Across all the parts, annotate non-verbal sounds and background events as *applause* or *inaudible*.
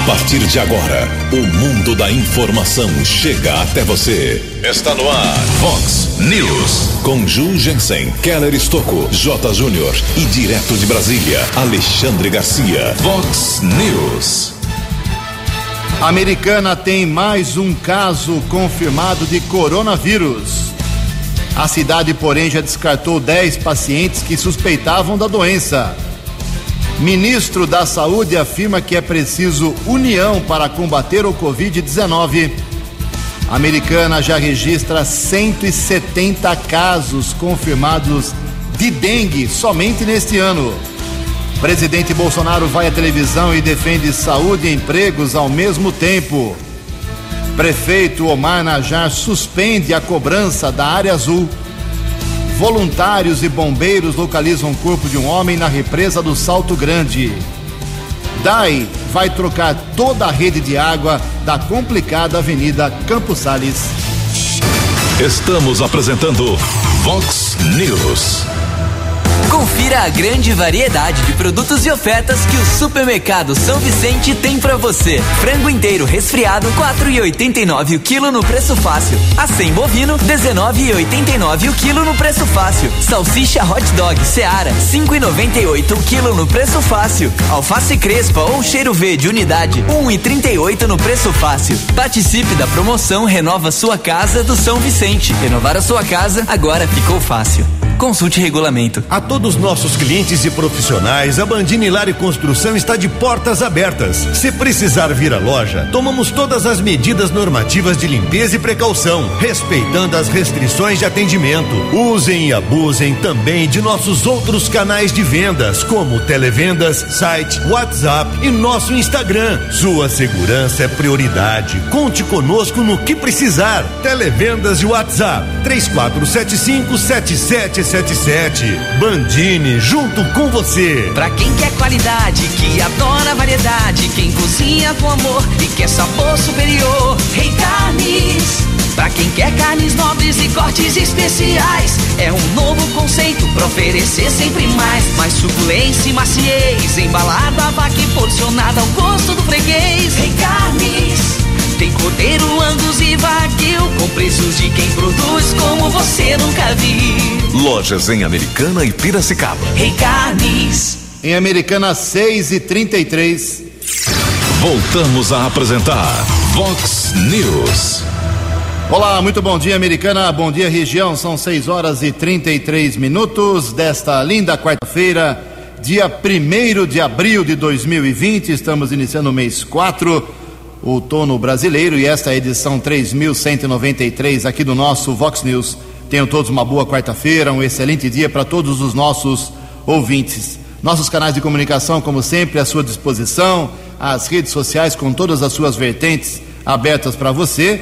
A partir de agora, o mundo da informação chega até você. Está no ar, Fox News. Com Ju Jensen, Keller Estocco, J. Júnior e direto de Brasília, Alexandre Garcia. Fox News. A Americana tem mais um caso confirmado de coronavírus. A cidade, porém, já descartou 10 pacientes que suspeitavam da doença. Ministro da Saúde afirma que é preciso união para combater o Covid-19. A americana já registra 170 casos confirmados de dengue somente neste ano. Presidente Bolsonaro vai à televisão e defende saúde e empregos ao mesmo tempo. Prefeito Omar Najar suspende a cobrança da área azul. Voluntários e bombeiros localizam o corpo de um homem na represa do Salto Grande. DAI vai trocar toda a rede de água da complicada Avenida Campos Sales. Estamos apresentando Vox News. Confira a grande variedade de produtos e ofertas que o Supermercado São Vicente tem para você. Frango inteiro resfriado 4,89 o quilo no preço fácil. A 100 bovino 19,89 o quilo no preço fácil. Salsicha hot dog Seara 5,98 o quilo no preço fácil. Alface crespa ou cheiro verde unidade 1,38 no preço fácil. Participe da promoção Renova sua casa do São Vicente. Renovar a sua casa agora ficou fácil. Consulte regulamento. A todos nossos clientes e profissionais, a Bandini Lar e Construção está de portas abertas. Se precisar vir à loja, tomamos todas as medidas normativas de limpeza e precaução, respeitando as restrições de atendimento. Usem e abusem também de nossos outros canais de vendas, como televendas, site, WhatsApp e nosso Instagram. Sua segurança é prioridade. Conte conosco no que precisar. Televendas e WhatsApp 3475 77 77. Bandini, junto com você. Pra quem quer qualidade, que adora variedade, quem cozinha com amor e quer sabor superior, Rei Carnes. Pra quem quer carnes nobres e cortes especiais, é um novo conceito pra oferecer sempre mais. Mais suculência e maciez, embalada vaca e porcionada ao gosto do freguês. Rei Carnes. Tem cordeiro, angus e wagyu com preços de quem produz como você nunca viu. Lojas em Americana e Piracicaba. Rei Carnes. Em Americana 6 e 33. Voltamos a apresentar Vox News. Olá, muito bom dia, Americana. Bom dia, região. São 6 horas e 33 minutos desta linda quarta-feira, dia 1 de abril de 2020. Estamos iniciando o mês 4, outono brasileiro, e esta é a edição 3193 aqui do nosso Vox News. Tenham todos uma boa quarta-feira, um excelente dia para todos os nossos ouvintes. Nossos canais de comunicação, como sempre, à sua disposição, as redes sociais com todas as suas vertentes abertas para você.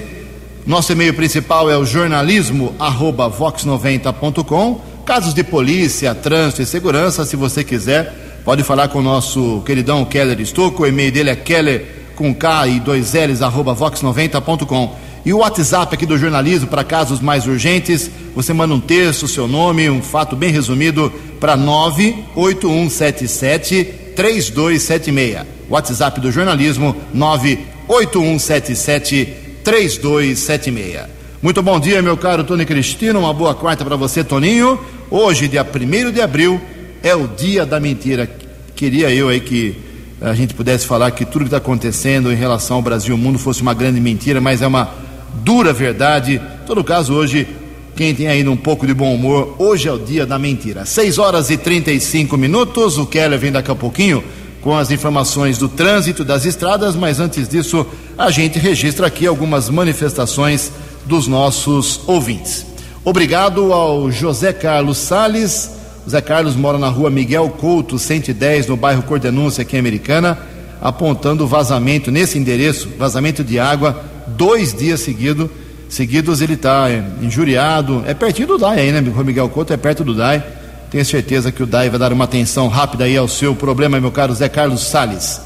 Nosso e-mail principal é o jornalismo@vox90.com. Casos de polícia, trânsito e segurança, se você quiser, pode falar com o nosso queridão Keller Estocco. O e-mail dele é keller com K e dois L's arroba vox90.com. E o WhatsApp aqui do jornalismo para casos mais urgentes, você manda um texto, seu nome, um fato bem resumido para 98177 3276. WhatsApp do jornalismo 98177 3276. Muito bom dia, meu caro Tony Cristino. Uma boa quarta para você, Toninho. Hoje, dia 1 de abril, é o dia da mentira. Queria eu aí que a gente pudesse falar que tudo que está acontecendo em relação ao Brasil e ao mundo fosse uma grande mentira, mas é uma dura verdade. Em todo caso, hoje, quem tem ainda um pouco de bom humor, hoje é o dia da mentira. 6 horas e 35 minutos. O Keller vem daqui a pouquinho com as informações do trânsito das estradas, mas antes disso, a gente registra aqui algumas manifestações dos nossos ouvintes. Obrigado ao José Carlos Sales. José Carlos mora na rua Miguel Couto, 110, no bairro Cordenúncia, aqui em Americana, apontando vazamento nesse endereço, vazamento de água, dois dias seguido, seguidos ele está é, injuriado. É pertinho do DAI aí, né? Rua Miguel Couto é perto do DAI. Tenho certeza que o DAI vai dar uma atenção rápida aí ao seu problema, meu caro Zé Carlos Sales.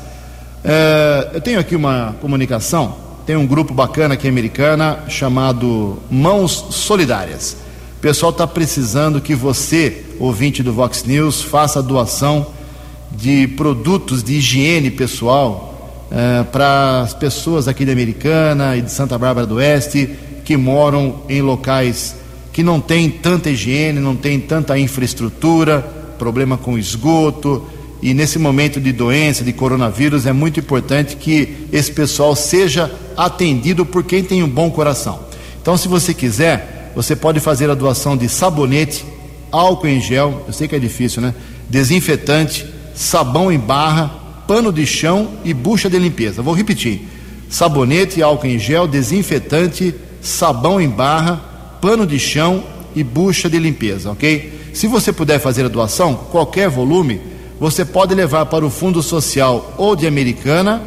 É, eu tenho aqui uma comunicação, tem um grupo bacana aqui em Americana chamado Mãos Solidárias. O pessoal está precisando que você, ouvinte do Vox News, faça a doação de produtos de higiene pessoal uh, para as pessoas aqui de Americana e de Santa Bárbara do Oeste que moram em locais que não tem tanta higiene, não tem tanta infraestrutura, problema com esgoto, e nesse momento de doença, de coronavírus, é muito importante que esse pessoal seja atendido por quem tem um bom coração. Então, se você quiser, você pode fazer a doação de sabonete, álcool em gel, eu sei que é difícil, né? Desinfetante, sabão em barra, pano de chão e bucha de limpeza. Vou repetir: sabonete, álcool em gel, desinfetante, sabão em barra, pano de chão e bucha de limpeza, ok? Se você puder fazer a doação, qualquer volume, você pode levar para o Fundo Social ou de Americana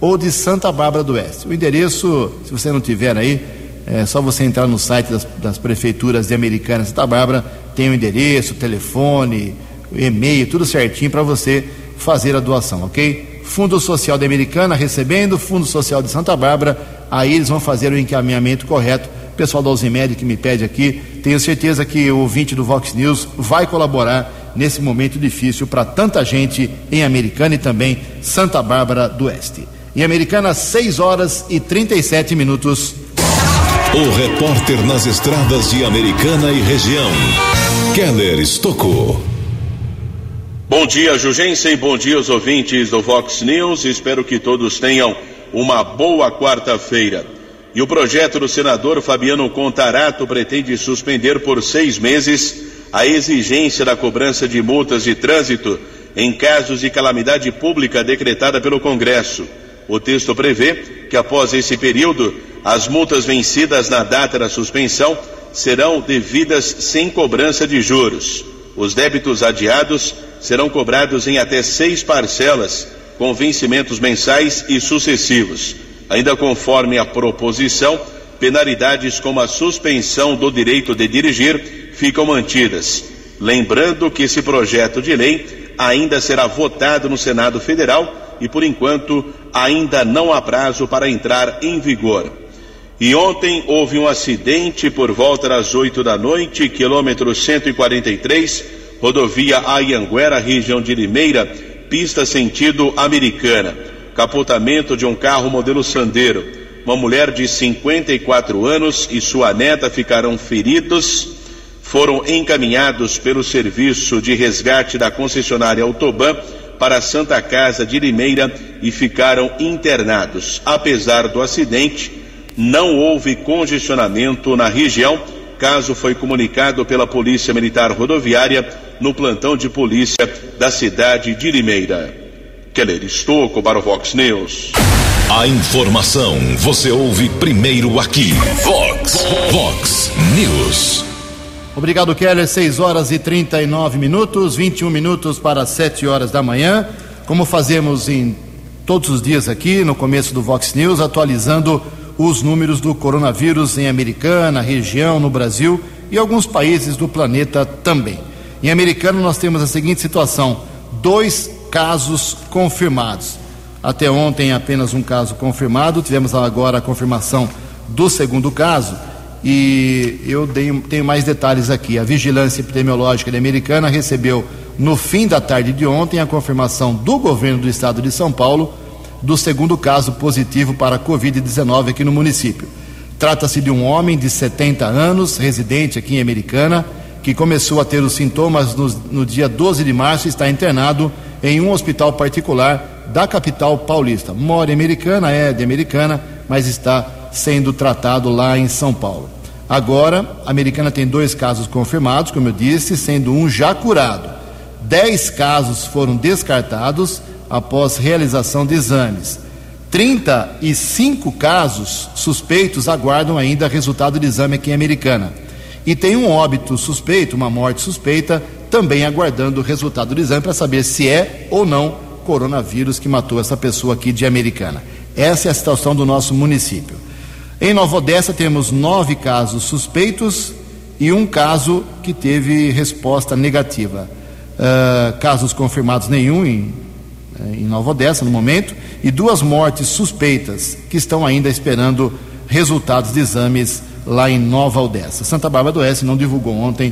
ou de Santa Bárbara do Oeste. O endereço, se você não tiver aí, é só você entrar no site das, das prefeituras de Americana e Santa Bárbara, tem o endereço, o telefone, o e-mail, tudo certinho para você fazer a doação, ok? Fundo Social de Americana recebendo, Fundo Social de Santa Bárbara, aí eles vão fazer o encaminhamento correto o pessoal da Uzimed que me pede aqui, tenho certeza que o ouvinte do Vox News vai colaborar nesse momento difícil para tanta gente em Americana e também Santa Bárbara do Oeste. Em Americana, 6 horas e 37 minutos. O repórter nas estradas de Americana e região, Keller Estocou. Bom dia, Jugense, e bom dia aos ouvintes do Vox News. Espero que todos tenham uma boa quarta-feira. E o projeto do senador Fabiano Contarato pretende suspender por seis meses a exigência da cobrança de multas de trânsito em casos de calamidade pública decretada pelo Congresso. O texto prevê que após esse período, as multas vencidas na data da suspensão serão devidas sem cobrança de juros. Os débitos adiados serão cobrados em até seis parcelas, com vencimentos mensais e sucessivos. Ainda conforme a proposição, penalidades como a suspensão do direito de dirigir ficam mantidas. Lembrando que esse projeto de lei ainda será votado no Senado Federal e, por enquanto, ainda não há prazo para entrar em vigor. E ontem houve um acidente por volta das 8 da noite, quilômetro 143, rodovia Ayanguera, região de Limeira, pista sentido americana capotamento de um carro modelo Sandero. Uma mulher de 54 anos e sua neta ficaram feridos. Foram encaminhados pelo serviço de resgate da concessionária Autoban para a Santa Casa de Limeira e ficaram internados. Apesar do acidente, não houve congestionamento na região. Caso foi comunicado pela Polícia Militar Rodoviária no plantão de polícia da cidade de Limeira. Keller Estocco para o Vox News. A informação você ouve primeiro aqui. Vox, Vox News. Obrigado, Keller. 6 horas e 39 minutos, 21 minutos para 7 horas da manhã. Como fazemos em todos os dias aqui, no começo do Vox News, atualizando os números do coronavírus em Americana, região, no Brasil e alguns países do planeta também. Em Americana, nós temos a seguinte situação: dois casos confirmados. Até ontem, apenas um caso confirmado, tivemos agora a confirmação do segundo caso. E eu tenho mais detalhes aqui. A Vigilância Epidemiológica de Americana recebeu, no fim da tarde de ontem, a confirmação do governo do estado de São Paulo do segundo caso positivo para a Covid-19 aqui no município. Trata-se de um homem de 70 anos, residente aqui em Americana, que começou a ter os sintomas no, no dia 12 de março e está internado em um hospital particular da capital paulista. Mora em Americana, é de Americana, mas está sendo tratado lá em São Paulo. Agora, a Americana tem dois casos confirmados, como eu disse, sendo um já curado. Dez casos foram descartados após realização de exames. 35 casos suspeitos aguardam ainda resultado de exame aqui em Americana. E tem um óbito suspeito, uma morte suspeita, também aguardando o resultado do exame para saber se é ou não coronavírus que matou essa pessoa aqui de Americana. Essa é a situação do nosso município. Em Nova Odessa temos nove casos suspeitos e um caso que teve resposta negativa. Uh, casos confirmados nenhum em, eh, em Nova Odessa no momento e duas mortes suspeitas que estão ainda esperando resultados de exames lá em Nova Odessa. Santa Bárbara do Oeste não divulgou ontem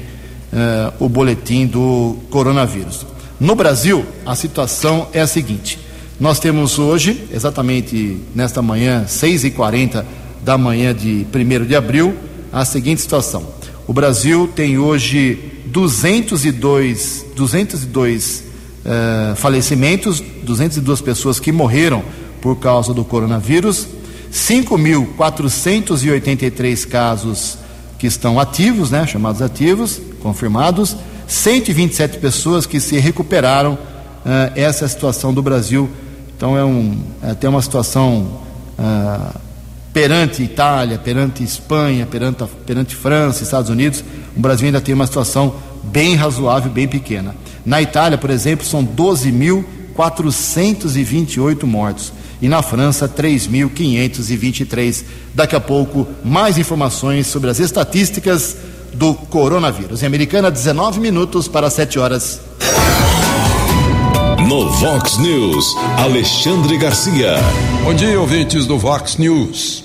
uh, o boletim do coronavírus. No Brasil, a situação é a seguinte: Nós temos hoje, exatamente nesta manhã, 6h40 da manhã de 1 de abril, a seguinte situação. O Brasil tem hoje 202, 202 uh, falecimentos, 202 pessoas que morreram por causa do coronavírus, 5.483 casos que estão ativos, né, chamados ativos, confirmados, 127 pessoas que se recuperaram. Uh, essa é a situação do Brasil. Então é, um, é até uma situação uh, perante Itália, perante Espanha, perante, perante França, Estados Unidos. O Brasil ainda tem uma situação bem razoável, bem pequena. Na Itália, por exemplo, são 12.428 mortos e na França 3.523. Daqui a pouco, mais informações sobre as estatísticas do coronavírus. Em Americana, 19 minutos para 7 horas. No Vox News, Alexandre Garcia. Bom dia, ouvintes do Vox News.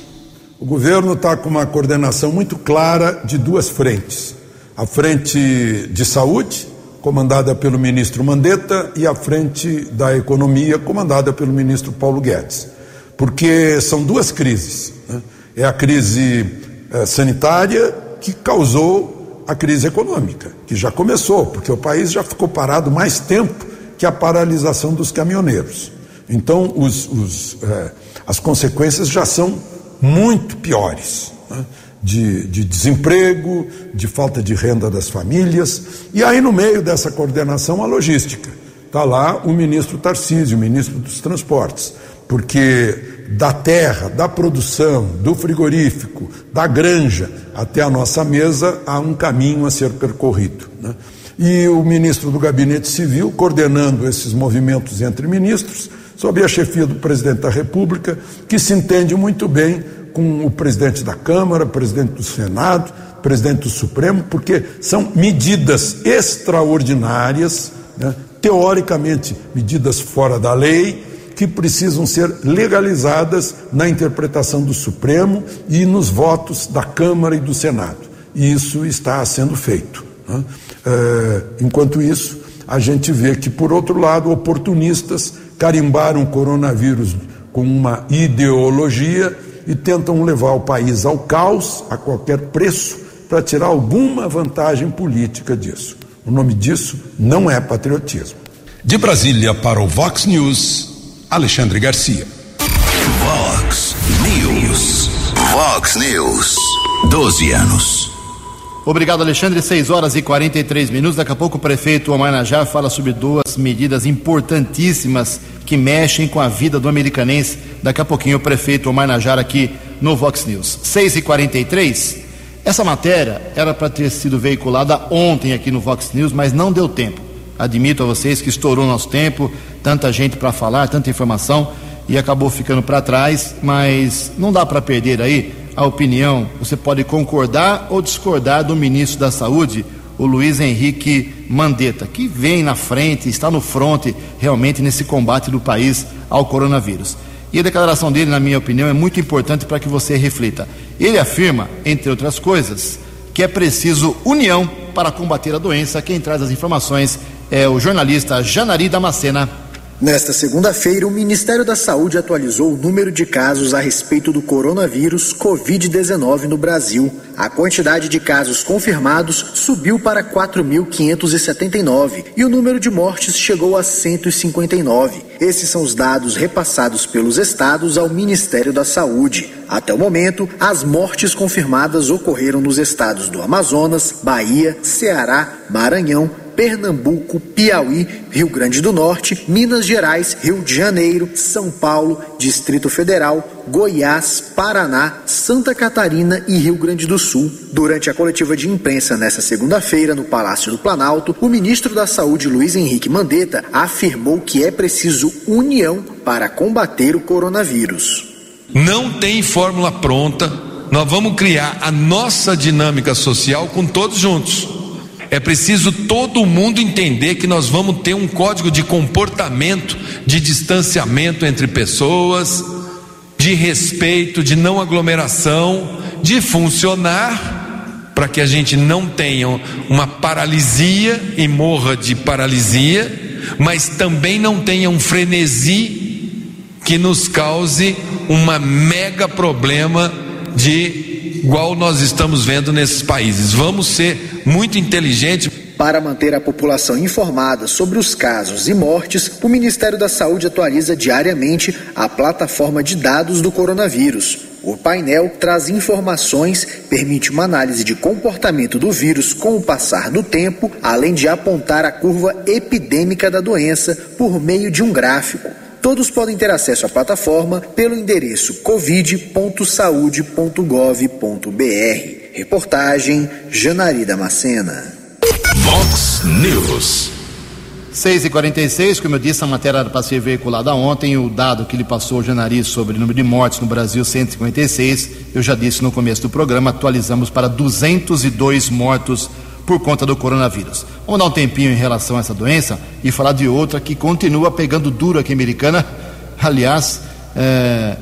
O governo está com uma coordenação muito clara de duas frentes: a frente de saúde, comandada pelo ministro Mandetta, e a frente da economia, comandada pelo ministro Paulo Guedes. Porque são duas crises: né? é a crise é, sanitária que causou a crise econômica, que já começou, porque o país já ficou parado mais tempo que a paralisação dos caminhoneiros. Então, os, os, é, as consequências já são muito piores. Né? De, de, desemprego, de falta de renda das famílias, e aí no meio dessa coordenação a logística. Está lá o ministro Tarcísio, o ministro dos Transportes, porque da terra, da produção, do frigorífico, da granja até a nossa mesa, há um caminho a ser percorrido. Né? E o ministro do Gabinete Civil, coordenando esses movimentos entre ministros, sob a chefia do presidente da República, que se entende muito bem com o presidente da Câmara, presidente do Senado, presidente do Supremo, porque são medidas extraordinárias, né? teoricamente medidas fora da lei, que precisam ser legalizadas na interpretação do Supremo e nos votos da Câmara e do Senado. E isso está sendo feito. Né? É, enquanto isso, a gente vê que, por outro lado, oportunistas carimbaram o coronavírus com uma ideologia e tentam levar o país ao caos a qualquer preço para tirar alguma vantagem política disso. O nome disso não é patriotismo. De Brasília para o Vox News. Alexandre Garcia. Vox News. Vox News. 12 anos. Obrigado, Alexandre. 6 horas e 43 minutos. Daqui a pouco o prefeito Omar Najar fala sobre duas medidas importantíssimas que mexem com a vida do americanense. Daqui a pouquinho o prefeito Omar Najar aqui no Vox News. 6 e 43 Essa matéria era para ter sido veiculada ontem aqui no Vox News, mas não deu tempo. Admito a vocês que estourou nosso tempo, tanta gente para falar, tanta informação e acabou ficando para trás, mas não dá para perder aí a opinião. Você pode concordar ou discordar do ministro da Saúde, o Luiz Henrique Mandetta, que vem na frente, está no fronte realmente nesse combate do país ao coronavírus. E a declaração dele, na minha opinião, é muito importante para que você reflita. Ele afirma, entre outras coisas, que é preciso união para combater a doença. Quem traz as informações é o jornalista Janari Damascena. Nesta segunda-feira, o Ministério da Saúde atualizou o número de casos a respeito do coronavírus Covid-19 no Brasil. A quantidade de casos confirmados subiu para 4.579 e o número de mortes chegou a 159. Esses são os dados repassados pelos estados ao Ministério da Saúde. Até o momento, as mortes confirmadas ocorreram nos estados do Amazonas, Bahia, Ceará, Maranhão, Pernambuco, Piauí, Rio Grande do Norte, Minas Gerais, Rio de Janeiro, São Paulo, Distrito Federal, Goiás, Paraná, Santa Catarina e Rio Grande do Sul. Durante a coletiva de imprensa nesta segunda-feira no Palácio do Planalto, o ministro da Saúde, Luiz Henrique Mandetta, afirmou que é preciso união para combater o coronavírus. Não tem fórmula pronta. Nós vamos criar a nossa dinâmica social com todos juntos. É preciso todo mundo entender que nós vamos ter um código de comportamento, de distanciamento entre pessoas, de respeito, de não aglomeração, de funcionar, para que a gente não tenha uma paralisia e morra de paralisia, mas também não tenha um frenesi que nos cause uma mega problema de igual nós estamos vendo nesses países. Vamos ser muito inteligentes. Para manter a população informada sobre os casos e mortes, o Ministério da Saúde atualiza diariamente a plataforma de dados do coronavírus. O painel traz informações, permite uma análise de comportamento do vírus com o passar do tempo, além de apontar a curva epidêmica da doença por meio de um gráfico. Todos podem ter acesso à plataforma pelo endereço covid.saude.gov.br. Reportagem Janari Damascena. Vox News. 6 e 46 como eu disse, a matéria era para ser veiculada ontem. O dado que ele passou hoje nariz sobre o número de mortes no Brasil, 156. Eu já disse no começo do programa, atualizamos para 202 mortos por conta do coronavírus. Vamos dar um tempinho em relação a essa doença e falar de outra que continua pegando duro aqui americana. Aliás, é,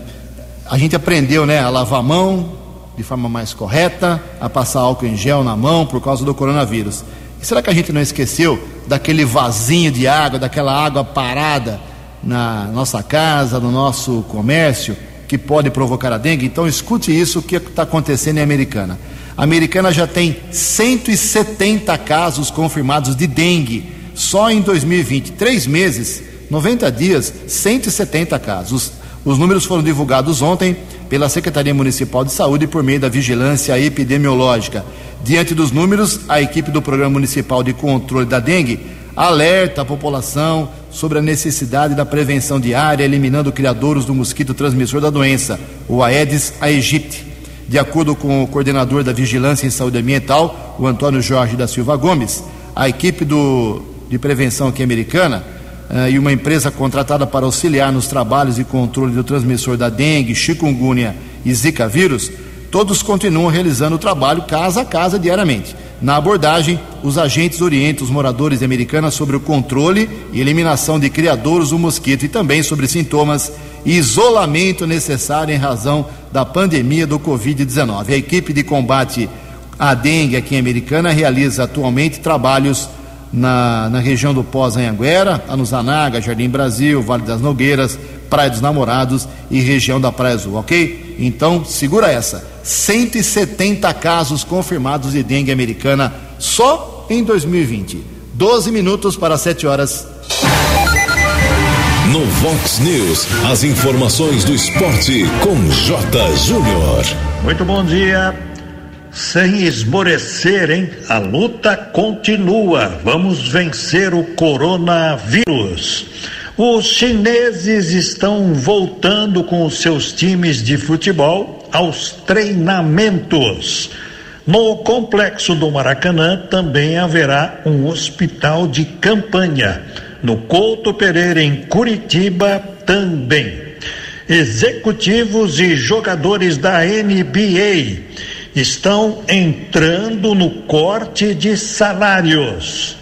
a gente aprendeu né, a lavar a mão de forma mais correta, a passar álcool em gel na mão por causa do coronavírus. E será que a gente não esqueceu daquele vasinho de água, daquela água parada na nossa casa, no nosso comércio, que pode provocar a dengue? Então escute isso, o que está acontecendo em Americana. A Americana já tem 170 casos confirmados de dengue só em 2020. Três meses, 90 dias, 170 casos. Os números foram divulgados ontem pela Secretaria Municipal de Saúde por meio da vigilância epidemiológica. Diante dos números, a equipe do Programa Municipal de Controle da Dengue alerta a população sobre a necessidade da prevenção diária, eliminando criadouros do mosquito transmissor da doença, o Aedes aegypti. De acordo com o coordenador da Vigilância em Saúde Ambiental, o Antônio Jorge da Silva Gomes, a equipe do, de prevenção aqui americana uh, e uma empresa contratada para auxiliar nos trabalhos de controle do transmissor da dengue, chikungunya e zika vírus, todos continuam realizando o trabalho casa a casa diariamente. Na abordagem, os agentes orientam os moradores de Americana sobre o controle e eliminação de criadouros do mosquito e também sobre sintomas e isolamento necessário em razão da pandemia do Covid-19. A equipe de combate à dengue aqui em Americana realiza atualmente trabalhos na, na região do Pós-Anhanguera, Anuzanaga, Jardim Brasil, Vale das Nogueiras, Praia dos Namorados e região da Praia Azul, ok? Então, segura essa. 170 casos confirmados de dengue americana só em 2020. 12 minutos para 7 horas. No Vox News, as informações do esporte com J. Júnior. Muito bom dia. Sem esmorecer, hein? A luta continua. Vamos vencer o coronavírus. Os chineses estão voltando com os seus times de futebol aos treinamentos. No complexo do Maracanã também haverá um hospital de campanha. No Couto Pereira, em Curitiba, também. Executivos e jogadores da NBA estão entrando no corte de salários.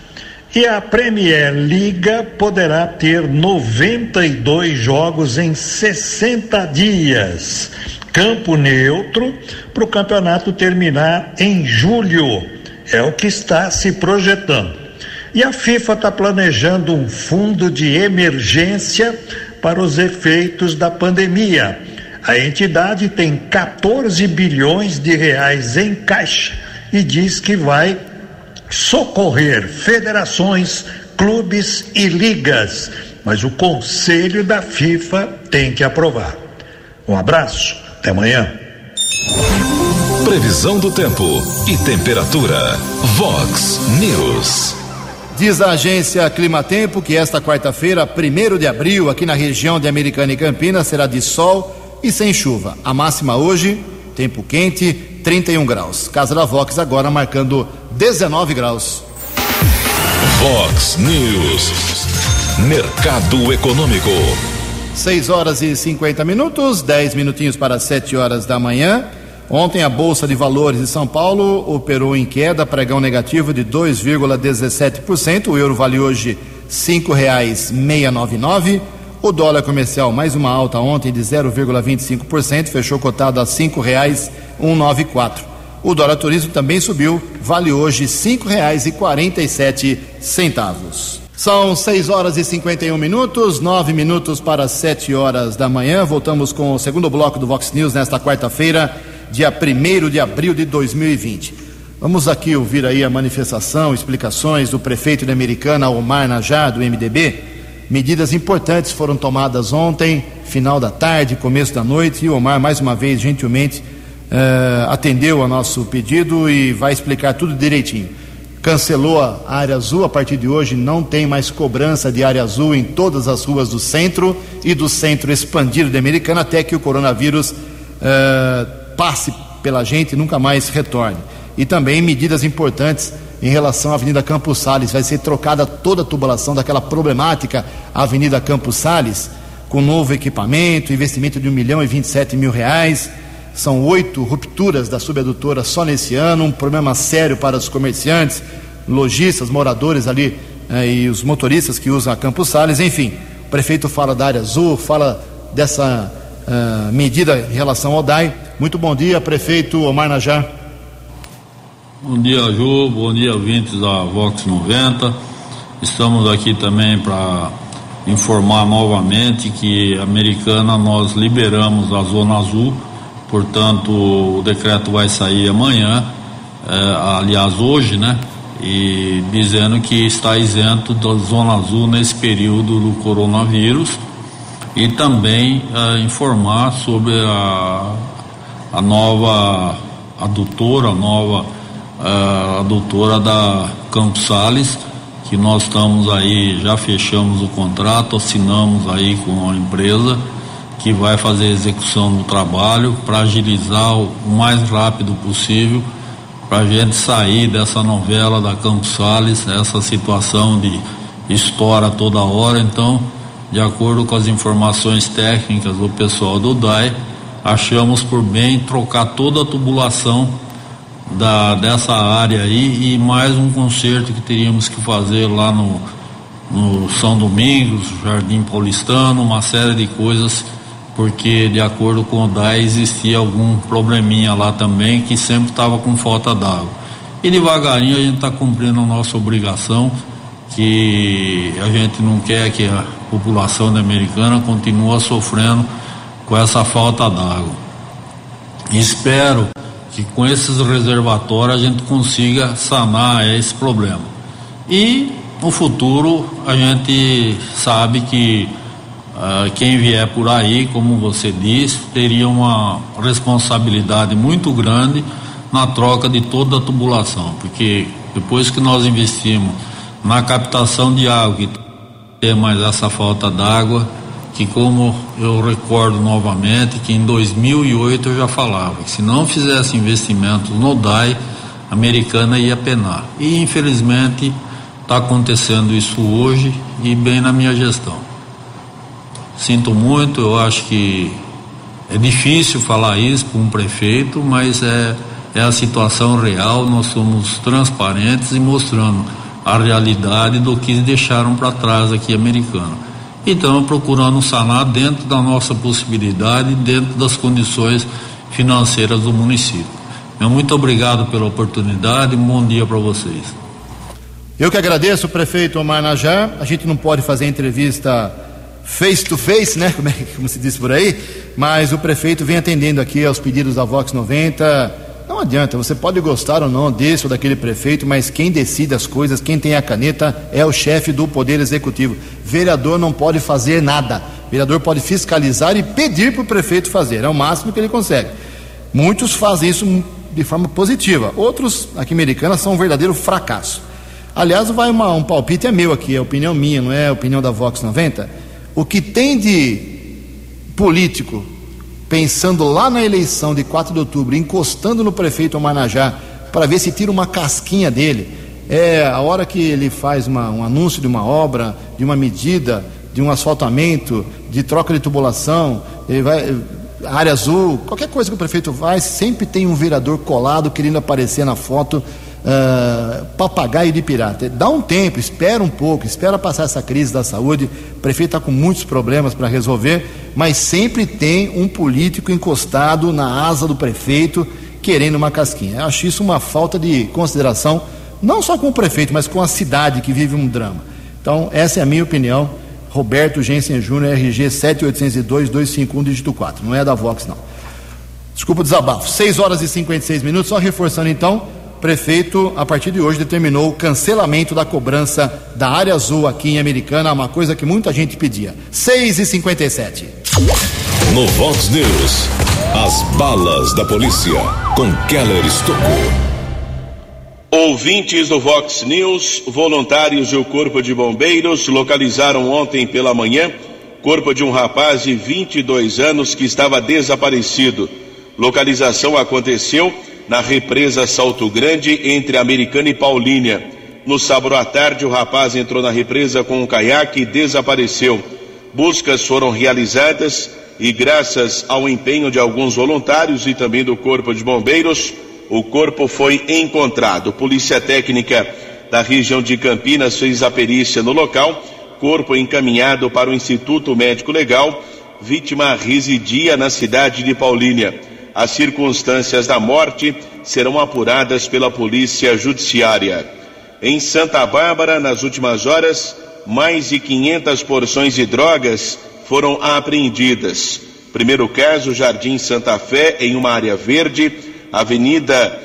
E a Premier Liga poderá ter 92 jogos em 60 dias. Campo neutro para o campeonato terminar em julho. É o que está se projetando. E a FIFA está planejando um fundo de emergência para os efeitos da pandemia. A entidade tem 14 bilhões de reais em caixa e diz que vai socorrer federações, clubes e ligas. Mas o conselho da FIFA tem que aprovar. Um abraço, até amanhã. Previsão do tempo e temperatura. Vox News. Diz a agência Climatempo que esta quarta-feira, 1 de abril, aqui na região de Americana e Campinas, será de sol e sem chuva. A máxima hoje, tempo quente, 31 graus. Casa da Vox agora marcando 19 graus. Vox News. Mercado Econômico. 6 horas e 50 minutos, 10 minutinhos para 7 horas da manhã. Ontem a Bolsa de Valores de São Paulo operou em queda, pregão negativo de 2,17%. O euro vale hoje R$ 5,699. O dólar comercial mais uma alta ontem de 0,25%, fechou cotado a R$ 5,194. O dólar turismo também subiu, vale hoje R$ 5,47. São 6 horas e 51 minutos, 9 minutos para 7 horas da manhã. Voltamos com o segundo bloco do Vox News nesta quarta-feira, dia 1 de abril de 2020. Vamos aqui ouvir aí a manifestação, explicações do prefeito de Americana, Omar Najá, do MDB. Medidas importantes foram tomadas ontem, final da tarde, começo da noite, e o Omar, mais uma vez, gentilmente, uh, atendeu ao nosso pedido e vai explicar tudo direitinho cancelou a área azul. A partir de hoje não tem mais cobrança de área azul em todas as ruas do centro e do centro expandido de Americana até que o coronavírus uh, passe pela gente e nunca mais retorne. E também medidas importantes em relação à Avenida Campos Sales. Vai ser trocada toda a tubulação daquela problemática Avenida Campos Sales, com novo equipamento, investimento de 1 milhão e 27 mil reais. São oito rupturas da subadutora só nesse ano, um problema sério para os comerciantes, lojistas, moradores ali eh, e os motoristas que usam a Campos Sales. Enfim, o prefeito fala da área azul, fala dessa uh, medida em relação ao DAI. Muito bom dia, prefeito Omar Najar. Bom dia, Ju. Bom dia, ouvintes da Vox 90. Estamos aqui também para informar novamente que Americana nós liberamos a Zona Azul Portanto, o decreto vai sair amanhã, é, aliás, hoje, né? E dizendo que está isento da Zona Azul nesse período do coronavírus e também é, informar sobre a, a nova adutora, a nova é, adutora da Campos Sales, que nós estamos aí, já fechamos o contrato, assinamos aí com a empresa que vai fazer a execução do trabalho para agilizar o mais rápido possível para a gente sair dessa novela da Campos Sales, essa situação de estoura toda hora. Então, de acordo com as informações técnicas do pessoal do DAI, achamos por bem trocar toda a tubulação da, dessa área aí e mais um conserto que teríamos que fazer lá no, no São Domingos, Jardim Paulistano, uma série de coisas porque de acordo com o DAE existia algum probleminha lá também que sempre estava com falta d'água. E devagarinho a gente está cumprindo a nossa obrigação, que a gente não quer que a população americana continue sofrendo com essa falta d'água. Espero que com esses reservatórios a gente consiga sanar esse problema. E no futuro a gente sabe que Uh, quem vier por aí, como você disse, teria uma responsabilidade muito grande na troca de toda a tubulação, porque depois que nós investimos na captação de água, que tem mais essa falta d'água, que como eu recordo novamente, que em 2008 eu já falava que se não fizesse investimentos no DAI, a americana ia penar. E infelizmente está acontecendo isso hoje e bem na minha gestão. Sinto muito, eu acho que é difícil falar isso para um prefeito, mas é, é a situação real. Nós somos transparentes e mostrando a realidade do que deixaram para trás aqui americano. Então, procurando sanar dentro da nossa possibilidade, dentro das condições financeiras do município. Meu muito obrigado pela oportunidade, um bom dia para vocês. Eu que agradeço, prefeito Omar Najar. A gente não pode fazer entrevista face to face, né? *laughs* Como, é, como se diz por aí, mas o prefeito vem atendendo aqui aos pedidos da Vox 90. Não adianta, você pode gostar ou não desse ou daquele prefeito, mas quem decide as coisas, quem tem a caneta, é o chefe do Poder Executivo. Vereador não pode fazer nada. Vereador pode fiscalizar e pedir para o prefeito fazer, é o máximo que ele consegue. Muitos fazem isso de forma positiva, outros, aqui americanas, são um verdadeiro fracasso. Aliás, vai uma, um palpite é meu aqui, é opinião minha, não é opinião da Vox 90 o que tem de político pensando lá na eleição de 4 de outubro, encostando no prefeito Manajá para ver se tira uma casquinha dele, é a hora que ele faz uma, um anúncio de uma obra, de uma medida, de um asfaltamento, de troca de tubulação, ele vai, área azul, qualquer coisa que o prefeito faz, sempre tem um vereador colado querendo aparecer na foto uh, papagaio de pirata. Dá um tempo, espera um pouco, espera passar essa crise da saúde. O prefeito está com muitos problemas para resolver, mas sempre tem um político encostado na asa do prefeito querendo uma casquinha. Eu acho isso uma falta de consideração, não só com o prefeito, mas com a cidade que vive um drama. Então, essa é a minha opinião. Roberto Jensen Júnior, RG 7802-251, dígito 4. Não é da Vox, não. Desculpa o desabafo. 6 horas e 56 minutos. Só reforçando então, prefeito, a partir de hoje, determinou o cancelamento da cobrança da área azul aqui em Americana, uma coisa que muita gente pedia. 6 e 57 No Vox News, as balas da polícia com Keller Estocou. Ouvintes do Vox News, voluntários do Corpo de Bombeiros localizaram ontem pela manhã corpo de um rapaz de 22 anos que estava desaparecido. Localização aconteceu na represa Salto Grande, entre Americana e Paulínia. No sábado à tarde, o rapaz entrou na represa com um caiaque e desapareceu. Buscas foram realizadas e, graças ao empenho de alguns voluntários e também do Corpo de Bombeiros, o corpo foi encontrado. Polícia Técnica da região de Campinas fez a perícia no local. Corpo encaminhado para o Instituto Médico Legal. Vítima residia na cidade de Paulínia. As circunstâncias da morte serão apuradas pela Polícia Judiciária. Em Santa Bárbara, nas últimas horas, mais de 500 porções de drogas foram apreendidas. Primeiro caso, Jardim Santa Fé, em uma área verde avenida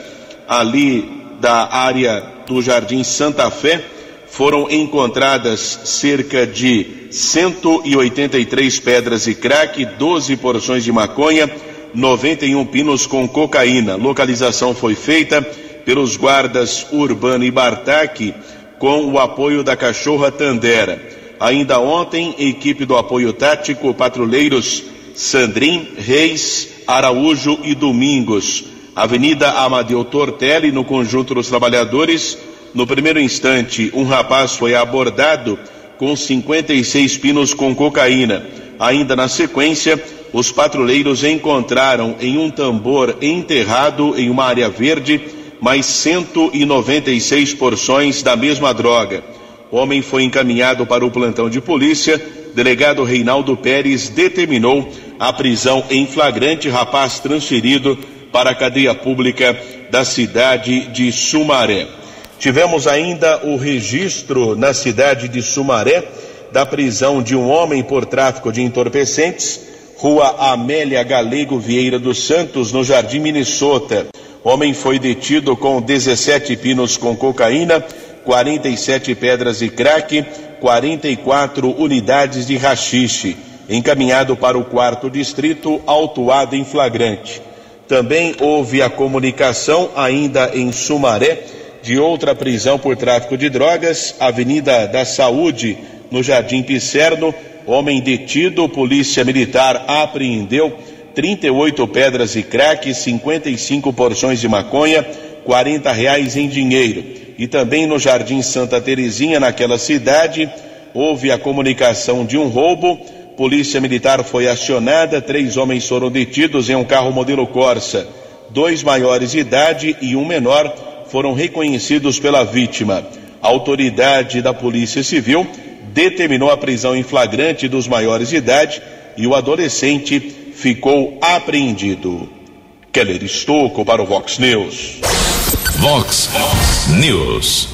ali da área do Jardim Santa Fé, foram encontradas cerca de 183 pedras de crack, 12 porções de maconha, 91 pinos com cocaína. Localização foi feita pelos guardas Urbano e Bartac com o apoio da cachorra Tandera. Ainda ontem, equipe do apoio tático, patrulheiros Sandrin, Reis, Araújo e Domingos Avenida Amadeu Tortelli, no conjunto dos trabalhadores. No primeiro instante, um rapaz foi abordado com 56 pinos com cocaína. Ainda na sequência, os patrulheiros encontraram em um tambor enterrado em uma área verde mais 196 porções da mesma droga. O homem foi encaminhado para o plantão de polícia. Delegado Reinaldo Pérez determinou a prisão em flagrante. Rapaz transferido para a cadeia pública da cidade de Sumaré. Tivemos ainda o registro na cidade de Sumaré da prisão de um homem por tráfico de entorpecentes, Rua Amélia Galego Vieira dos Santos, no Jardim Minnesota. O homem foi detido com 17 pinos com cocaína, 47 pedras de crack, 44 unidades de rachixe, encaminhado para o quarto distrito, autuado em flagrante. Também houve a comunicação, ainda em Sumaré, de outra prisão por tráfico de drogas, Avenida da Saúde, no Jardim Picerno. Homem detido, polícia militar apreendeu 38 pedras de crack, 55 porções de maconha, 40 reais em dinheiro. E também no Jardim Santa Terezinha, naquela cidade, houve a comunicação de um roubo Polícia Militar foi acionada, três homens foram detidos em um carro modelo Corsa. Dois maiores de idade e um menor foram reconhecidos pela vítima. A autoridade da Polícia Civil determinou a prisão em flagrante dos maiores de idade e o adolescente ficou apreendido. Keller Estocco para o Vox News. Vox News.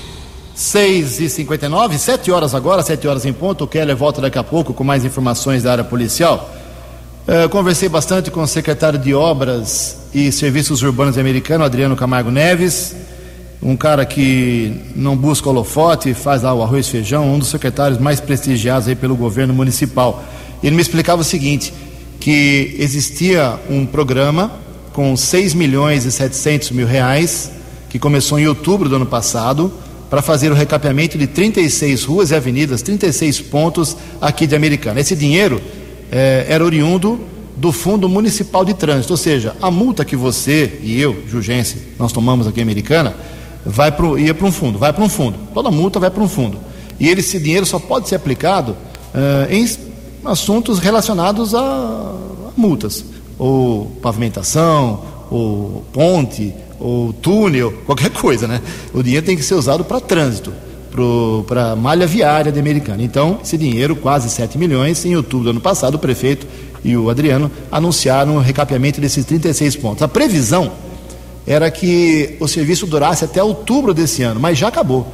6 e 59 7 horas agora, 7 horas em ponto. O Keller volta daqui a pouco com mais informações da área policial. Uh, conversei bastante com o secretário de Obras e Serviços Urbanos americano, Adriano Camargo Neves, um cara que não busca holofote, faz lá o arroz e feijão, um dos secretários mais prestigiados aí pelo governo municipal. Ele me explicava o seguinte, que existia um programa com 6 milhões e 700 mil reais, que começou em outubro do ano passado, para fazer o recapeamento de 36 ruas e avenidas, 36 pontos aqui de Americana. Esse dinheiro é, era oriundo do Fundo Municipal de Trânsito, ou seja, a multa que você e eu, Jugense, nós tomamos aqui em Americana, vai pro, ia para um fundo, vai para um fundo. Toda multa vai para um fundo. E esse dinheiro só pode ser aplicado uh, em assuntos relacionados a, a multas, ou pavimentação, ou ponte, ou túnel, *laughs* qualquer coisa, né? O dinheiro tem que ser usado para trânsito, para malha viária de Americana. Então, esse dinheiro, quase 7 milhões, em outubro do ano passado, o prefeito e o Adriano anunciaram o recapeamento desses 36 pontos. A previsão era que o serviço durasse até outubro desse ano, mas já acabou.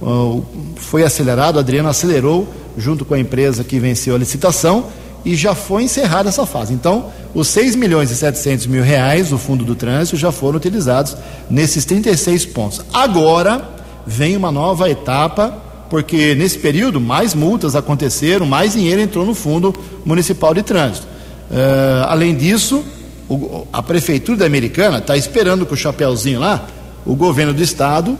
uh, foi acelerado, Adriano acelerou junto com a empresa que venceu a licitação e já foi encerrada essa fase. Então, os 6 milhões e 700 mil reais do Fundo do Trânsito já foram utilizados nesses 36 pontos. Agora vem uma nova etapa, porque nesse período mais multas aconteceram, mais dinheiro entrou no Fundo Municipal de Trânsito. Uh, além disso, o, a Prefeitura da Americana está esperando com o chapéuzinho lá o governo do Estado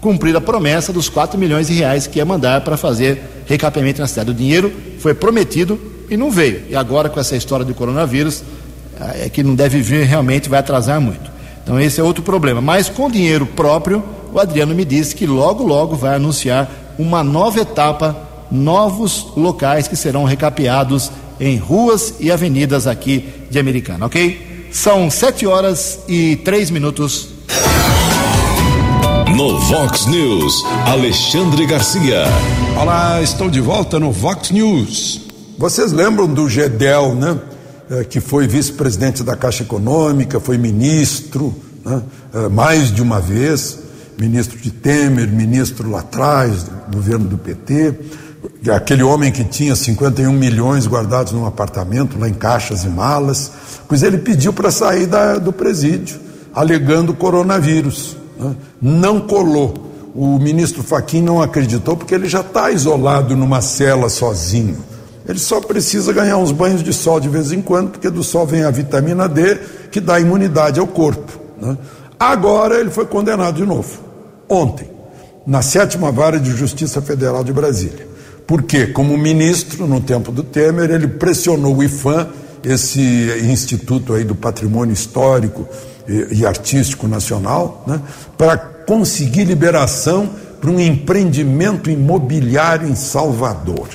cumprir a promessa dos 4 milhões de reais que ia mandar para fazer recapeamento na cidade. O dinheiro foi prometido e não veio. E agora, com essa história do coronavírus, é que não deve vir, realmente vai atrasar muito. Então, esse é outro problema. Mas com dinheiro próprio, o Adriano me disse que logo, logo vai anunciar uma nova etapa, novos locais que serão recapeados em ruas e avenidas aqui de Americana, ok? São sete horas e três minutos. No Vox News, Alexandre Garcia. Olá, estou de volta no Vox News. Vocês lembram do Gedel, né? É, que foi vice-presidente da Caixa Econômica, foi ministro, né? É, mais de uma vez, ministro de Temer, ministro lá atrás, do governo do PT aquele homem que tinha 51 milhões guardados num apartamento, lá em caixas e malas, pois ele pediu para sair da, do presídio, alegando coronavírus. Né? Não colou. O ministro Faquim não acreditou porque ele já está isolado numa cela sozinho. Ele só precisa ganhar uns banhos de sol de vez em quando, porque do sol vem a vitamina D, que dá imunidade ao corpo. Né? Agora ele foi condenado de novo, ontem, na sétima vara de Justiça Federal de Brasília. Porque, como ministro, no tempo do Temer, ele pressionou o IFAM, esse instituto aí do patrimônio histórico e, e artístico nacional, né, para conseguir liberação para um empreendimento imobiliário em Salvador.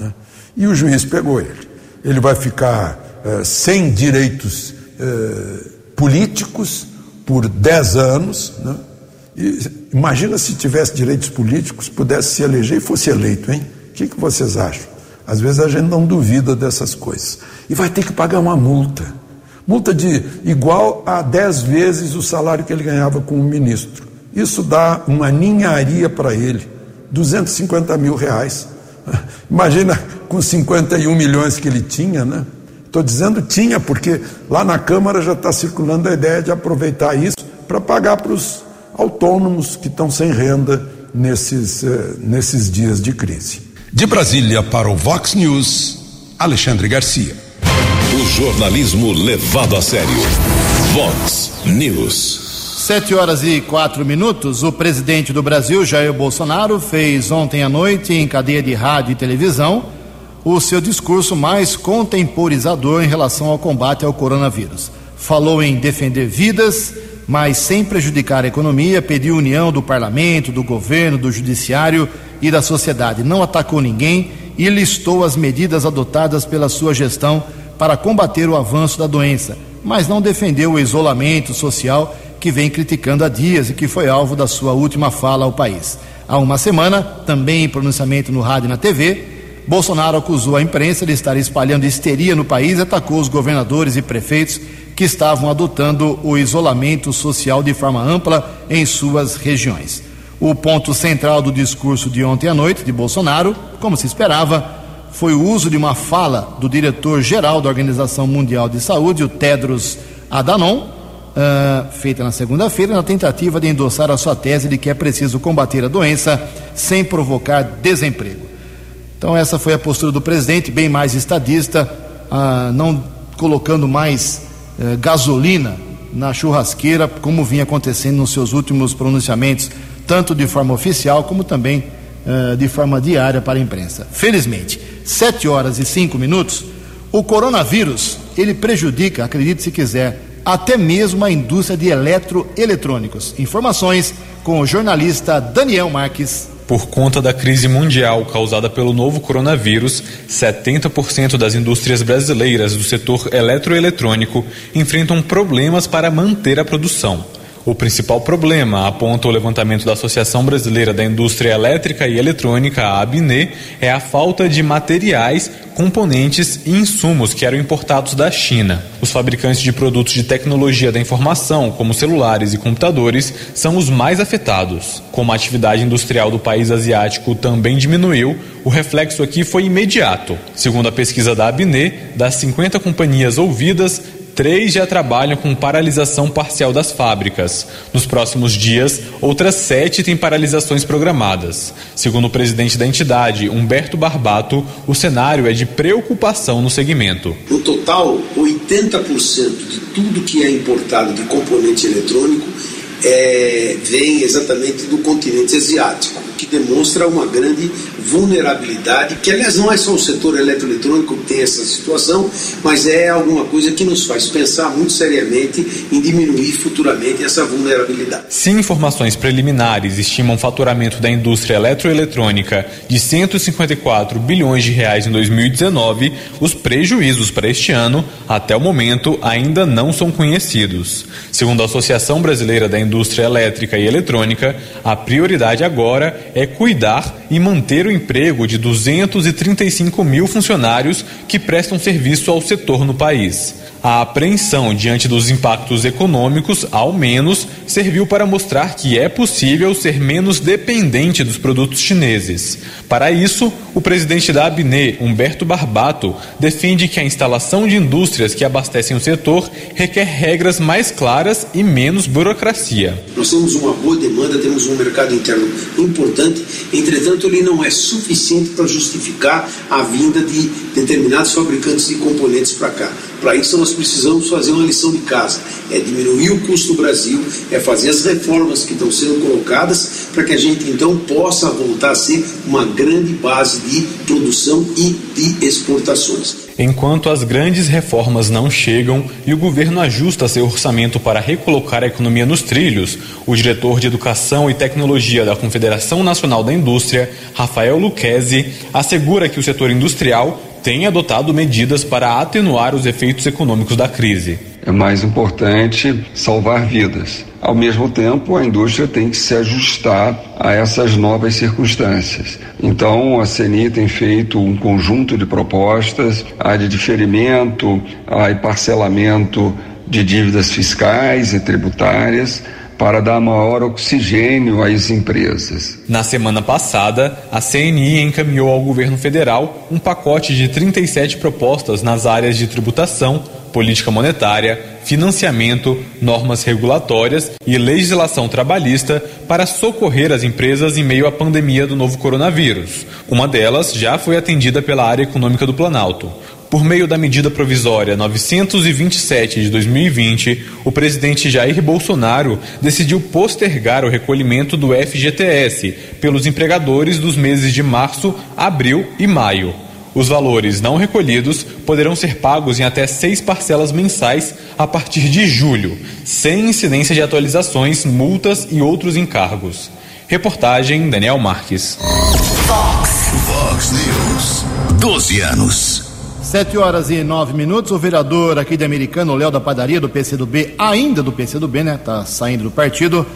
Né? E o juiz pegou ele. Ele vai ficar eh, sem direitos eh, políticos por 10 anos. Né? E, imagina se tivesse direitos políticos, pudesse se eleger e fosse eleito, hein? Que, que vocês acham? Às vezes a gente não duvida dessas coisas. E vai ter que pagar uma multa. Multa de igual a 10 vezes o salário que ele ganhava como ministro. Isso dá uma ninharia para ele. 250 mil reais. *laughs* Imagina com 51 milhões que ele tinha, né? Estou dizendo tinha, porque lá na Câmara já está circulando a ideia de aproveitar isso para pagar para os autônomos que estão sem renda nesses, eh, nesses dias de crise. De Brasília para o Vox News, Alexandre Garcia. O jornalismo levado a sério. Vox News. Sete horas e quatro minutos. O presidente do Brasil, Jair Bolsonaro, fez ontem à noite, em cadeia de rádio e televisão, o seu discurso mais contemporizador em relação ao combate ao coronavírus. Falou em defender vidas, mas sem prejudicar a economia, pediu união do parlamento, do governo, do judiciário e da sociedade. Não atacou ninguém e listou as medidas adotadas pela sua gestão para combater o avanço da doença, mas não defendeu o isolamento social que vem criticando há dias e que foi alvo da sua última fala ao país. Há uma semana, também em pronunciamento no rádio e na TV, Bolsonaro acusou a imprensa de estar espalhando histeria no país e atacou os governadores e prefeitos que estavam adotando o isolamento social de forma ampla em suas regiões. O ponto central do discurso de ontem à noite de Bolsonaro, como se esperava, foi o uso de uma fala do diretor-geral da Organização Mundial de Saúde, o Tedros Adhanom, uh, feita na segunda-feira, na tentativa de endossar a sua tese de que é preciso combater a doença sem provocar desemprego. Então, essa foi a postura do presidente, bem mais estadista, uh, não colocando mais uh, gasolina na churrasqueira, como vinha acontecendo nos seus últimos pronunciamentos tanto de forma oficial como também uh, de forma diária para a imprensa. Felizmente, sete horas e cinco minutos, o coronavírus ele prejudica, acredite se quiser, até mesmo a indústria de eletroeletrônicos. Informações com o jornalista Daniel Marques. Por conta da crise mundial causada pelo novo coronavírus, 70% das indústrias brasileiras do setor eletroeletrônico enfrentam problemas para manter a produção. O principal problema, aponta o levantamento da Associação Brasileira da Indústria Elétrica e Eletrônica, a ABNE, é a falta de materiais, componentes e insumos que eram importados da China. Os fabricantes de produtos de tecnologia da informação, como celulares e computadores, são os mais afetados. Como a atividade industrial do país asiático também diminuiu, o reflexo aqui foi imediato. Segundo a pesquisa da ABNE, das 50 companhias ouvidas, três já trabalham com paralisação parcial das fábricas. Nos próximos dias, outras sete têm paralisações programadas. Segundo o presidente da entidade, Humberto Barbato, o cenário é de preocupação no segmento. No total, 80% de tudo que é importado de componente eletrônico é, vem exatamente do continente asiático, que demonstra uma grande vulnerabilidade, que aliás não é só o setor eletroeletrônico que tem essa situação, mas é alguma coisa que nos faz pensar muito seriamente em diminuir futuramente essa vulnerabilidade. Se informações preliminares estimam o faturamento da indústria eletroeletrônica de 154 bilhões de reais em 2019, os prejuízos para este ano, até o momento, ainda não são conhecidos. Segundo a Associação Brasileira da Indústria Elétrica e Eletrônica, a prioridade agora é cuidar e manter o emprego de 235 mil funcionários que prestam serviço ao setor no país. A apreensão diante dos impactos econômicos, ao menos, serviu para mostrar que é possível ser menos dependente dos produtos chineses. Para isso, o presidente da ABNE, Humberto Barbato, defende que a instalação de indústrias que abastecem o setor requer regras mais claras e menos burocracia. Nós temos uma boa demanda, temos um mercado interno importante, entretanto, ele não é suficiente para justificar a vinda de determinados fabricantes de componentes para cá. Para isso, nós precisamos fazer uma lição de casa: é diminuir o custo do Brasil, é fazer as reformas que estão sendo colocadas para que a gente então possa voltar a ser uma grande base de produção e de exportações. Enquanto as grandes reformas não chegam e o governo ajusta seu orçamento para recolocar a economia nos trilhos, o diretor de Educação e Tecnologia da Confederação Nacional da Indústria, Rafael Luquezzi, assegura que o setor industrial tem adotado medidas para atenuar os efeitos econômicos da crise. É mais importante salvar vidas. Ao mesmo tempo, a indústria tem que se ajustar a essas novas circunstâncias. Então, a CNI tem feito um conjunto de propostas, a de diferimento, a de parcelamento de dívidas fiscais e tributárias, para dar maior oxigênio às empresas. Na semana passada, a CNI encaminhou ao governo federal um pacote de 37 propostas nas áreas de tributação, política monetária, financiamento, normas regulatórias e legislação trabalhista para socorrer as empresas em meio à pandemia do novo coronavírus. Uma delas já foi atendida pela área econômica do Planalto. Por meio da medida provisória 927 de 2020, o presidente Jair Bolsonaro decidiu postergar o recolhimento do FGTS pelos empregadores dos meses de março, abril e maio. Os valores não recolhidos poderão ser pagos em até seis parcelas mensais a partir de julho, sem incidência de atualizações, multas e outros encargos. Reportagem Daniel Marques. Fox. Fox News. 12 anos. Sete horas e nove minutos, o vereador aqui de Americano, Léo da Padaria, do PCdoB, ainda do PCdoB, né? Tá saindo do partido.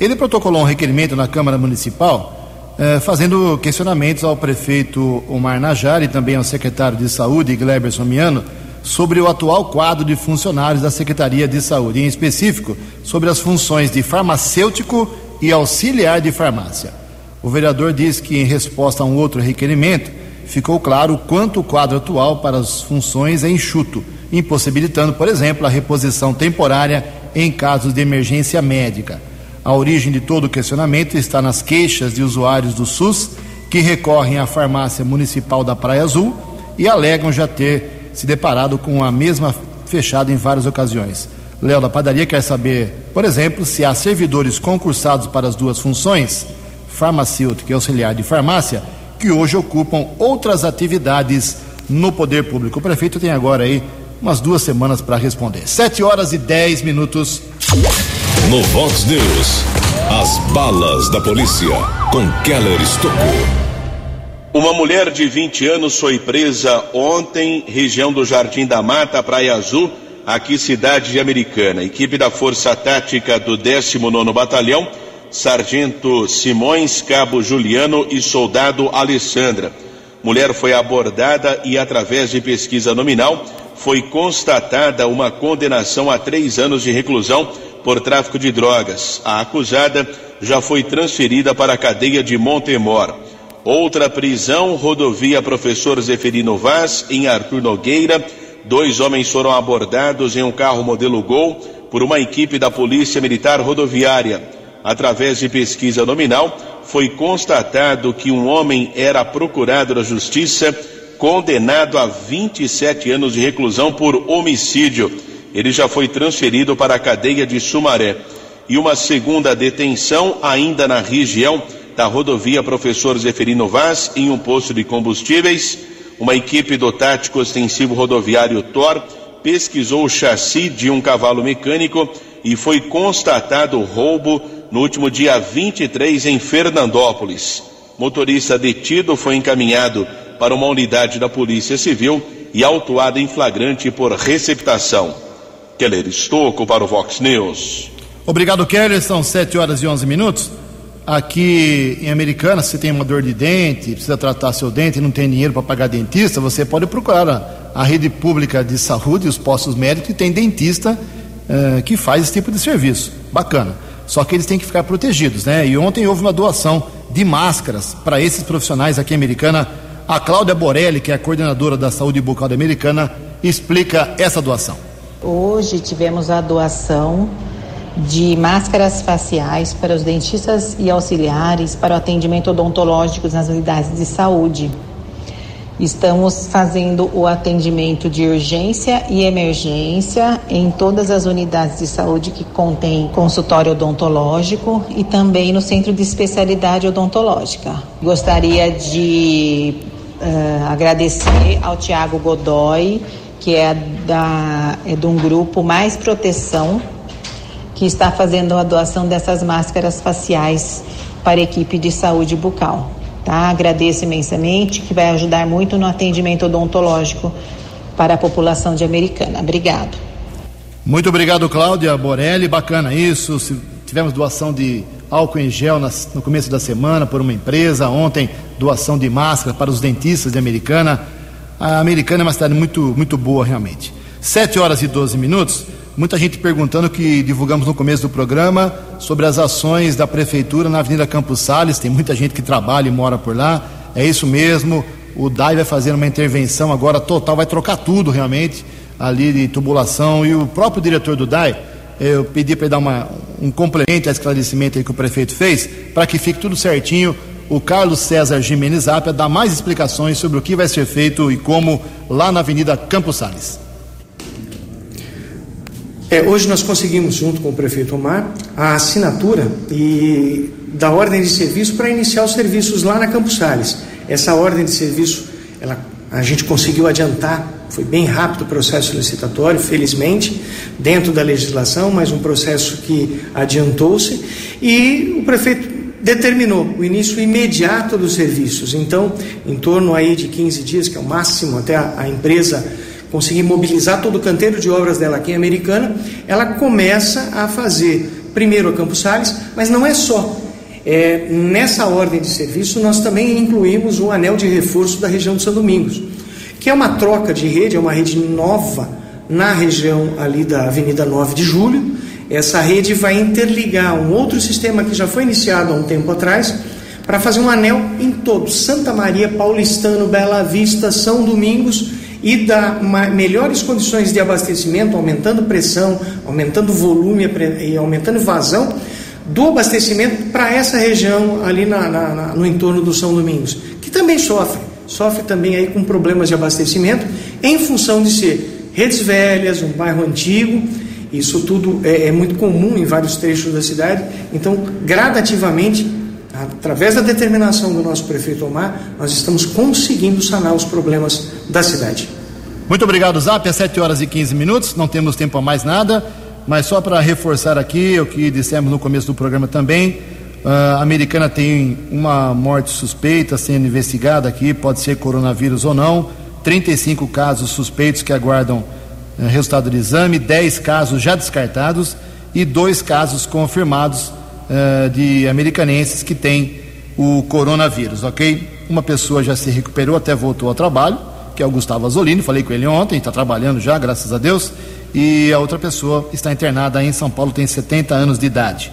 Ele protocolou um requerimento na Câmara Municipal, eh, fazendo questionamentos ao prefeito Omar Najar e também ao secretário de Saúde, Gleberson Miano, sobre o atual quadro de funcionários da Secretaria de Saúde, em específico sobre as funções de farmacêutico e auxiliar de farmácia. O vereador diz que, em resposta a um outro requerimento, ficou claro quanto o quadro atual para as funções é enxuto, impossibilitando, por exemplo, a reposição temporária em casos de emergência médica. A origem de todo o questionamento está nas queixas de usuários do SUS que recorrem à farmácia municipal da Praia Azul e alegam já ter se deparado com a mesma fechada em várias ocasiões. Léo da Padaria quer saber, por exemplo, se há servidores concursados para as duas funções, farmacêutico e auxiliar de farmácia, que hoje ocupam outras atividades no poder público. O prefeito tem agora aí umas duas semanas para responder. Sete horas e dez minutos. No Vox News, as balas da polícia com Keller Estocou. Uma mulher de 20 anos foi presa ontem, região do Jardim da Mata, Praia Azul, aqui cidade de Americana. Equipe da Força Tática do 19º Batalhão, Sargento Simões, Cabo Juliano e Soldado Alessandra. Mulher foi abordada e através de pesquisa nominal foi constatada uma condenação a três anos de reclusão por tráfico de drogas. A acusada já foi transferida para a cadeia de Montemor. Outra prisão, rodovia Professor Zeferino Vaz, em Arthur Nogueira. Dois homens foram abordados em um carro modelo Gol por uma equipe da Polícia Militar Rodoviária. Através de pesquisa nominal, foi constatado que um homem era procurado da Justiça condenado a 27 anos de reclusão por homicídio. Ele já foi transferido para a cadeia de Sumaré. E uma segunda detenção, ainda na região da rodovia Professor Zeferino Vaz, em um posto de combustíveis. Uma equipe do Tático Extensivo Rodoviário TOR pesquisou o chassi de um cavalo mecânico e foi constatado o roubo no último dia 23 em Fernandópolis. Motorista detido foi encaminhado para uma unidade da Polícia Civil e autuado em flagrante por receptação. Keller Estocco para o Vox News. Obrigado, Keller. São 7 horas e 11 minutos. Aqui em Americana, se tem uma dor de dente, precisa tratar seu dente e não tem dinheiro para pagar dentista, você pode procurar a, rede pública de saúde, os postos médicos, que tem dentista uh, que faz esse tipo de serviço. Bacana. Só que eles têm que ficar protegidos, né? E ontem houve uma doação de máscaras para esses profissionais aqui em Americana a Cláudia Borelli, que é a coordenadora da saúde bucal da Americana, explica essa doação. Hoje tivemos a doação de máscaras faciais para os dentistas e auxiliares para o atendimento odontológico nas unidades de saúde. Estamos fazendo o atendimento de urgência e emergência em todas as unidades de saúde que contêm consultório odontológico e também no centro de especialidade odontológica. Gostaria de uh, agradecer ao Tiago Godoy, que é, da, é de um grupo Mais Proteção, que está fazendo a doação dessas máscaras faciais para a equipe de saúde bucal. Tá? Agradeço imensamente, que vai ajudar muito no atendimento odontológico para a população de Americana. Obrigado. Muito obrigado, Cláudia Borelli. Bacana isso. Tivemos doação de álcool em gel no começo da semana por uma empresa. Ontem, doação de máscara para os dentistas de Americana. A Americana é uma cidade muito, muito boa, realmente. 7 horas e 12 minutos. Muita gente perguntando que divulgamos no começo do programa sobre as ações da prefeitura na Avenida Campos Sales. Tem muita gente que trabalha e mora por lá. É isso mesmo. O DAI vai fazer uma intervenção agora total, vai trocar tudo realmente ali de tubulação. E o próprio diretor do DAI, eu pedi para ele dar uma, um complemento a esclarecimento que o prefeito fez, para que fique tudo certinho. O Carlos César Jimenez Apia dá mais explicações sobre o que vai ser feito e como lá na Avenida Campos Sales. É, hoje nós conseguimos, junto com o prefeito Omar, a assinatura e da ordem de serviço para iniciar os serviços lá na Campos Sales. Essa ordem de serviço, ela, a gente conseguiu adiantar, foi bem rápido o processo licitatório, felizmente, dentro da legislação, mas um processo que adiantou-se e o prefeito determinou o início imediato dos serviços. Então, em torno aí de 15 dias, que é o máximo até a, a empresa conseguir mobilizar todo o canteiro de obras dela aqui em Americana, ela começa a fazer primeiro a Campos Sales, mas não é só. É, nessa ordem de serviço, nós também incluímos o anel de reforço da região de São Domingos, que é uma troca de rede, é uma rede nova na região ali da Avenida 9 de Julho. Essa rede vai interligar um outro sistema que já foi iniciado há um tempo atrás, para fazer um anel em todo Santa Maria, Paulistano, Bela Vista, São Domingos e dar melhores condições de abastecimento, aumentando pressão, aumentando volume e aumentando vazão do abastecimento para essa região ali na, na, na, no entorno do São Domingos, que também sofre, sofre também aí com problemas de abastecimento em função de ser redes velhas, um bairro antigo, isso tudo é, é muito comum em vários trechos da cidade, então gradativamente através da determinação do nosso prefeito Omar, nós estamos conseguindo sanar os problemas da cidade. Muito obrigado, Zap. É 7 horas e 15 minutos, não temos tempo a mais nada, mas só para reforçar aqui o que dissemos no começo do programa também. A americana tem uma morte suspeita sendo investigada aqui, pode ser coronavírus ou não. 35 casos suspeitos que aguardam eh, resultado do exame, 10 casos já descartados e dois casos confirmados uh, de americanenses que têm o coronavírus, ok? Uma pessoa já se recuperou, até voltou ao trabalho, que é o Gustavo Azolini, falei com ele ontem, está trabalhando já, graças a Deus, e a outra pessoa está internada em São Paulo, tem 70 anos de idade.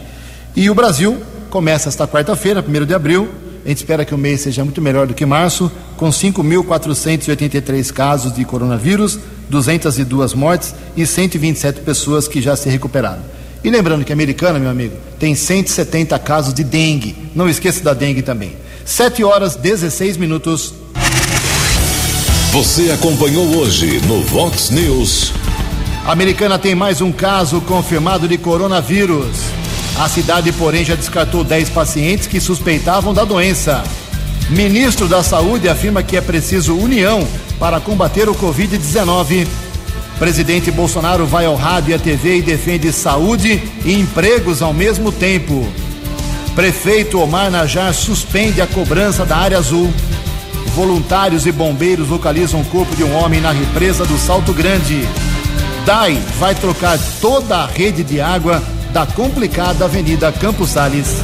E o Brasil começa esta quarta-feira, 1 de abril, a gente espera que o mês seja muito melhor do que março, com 5.483 casos de coronavírus, 202 mortes e 127 pessoas que já se recuperaram. E lembrando que a americana, meu amigo, tem 170 casos de dengue. Não esqueça da dengue também. 7 horas 16 minutos. Você acompanhou hoje no Vox News. A americana tem mais um caso confirmado de coronavírus. A cidade, porém, já descartou 10 pacientes que suspeitavam da doença. Ministro da Saúde afirma que é preciso união para combater o Covid-19. Presidente Bolsonaro vai ao rádio e à TV e defende saúde e empregos ao mesmo tempo. Prefeito Omar Najar suspende a cobrança da área azul. Voluntários e bombeiros localizam o corpo de um homem na represa do Salto Grande. DAI vai trocar toda a rede de água da complicada Avenida Campos Sales.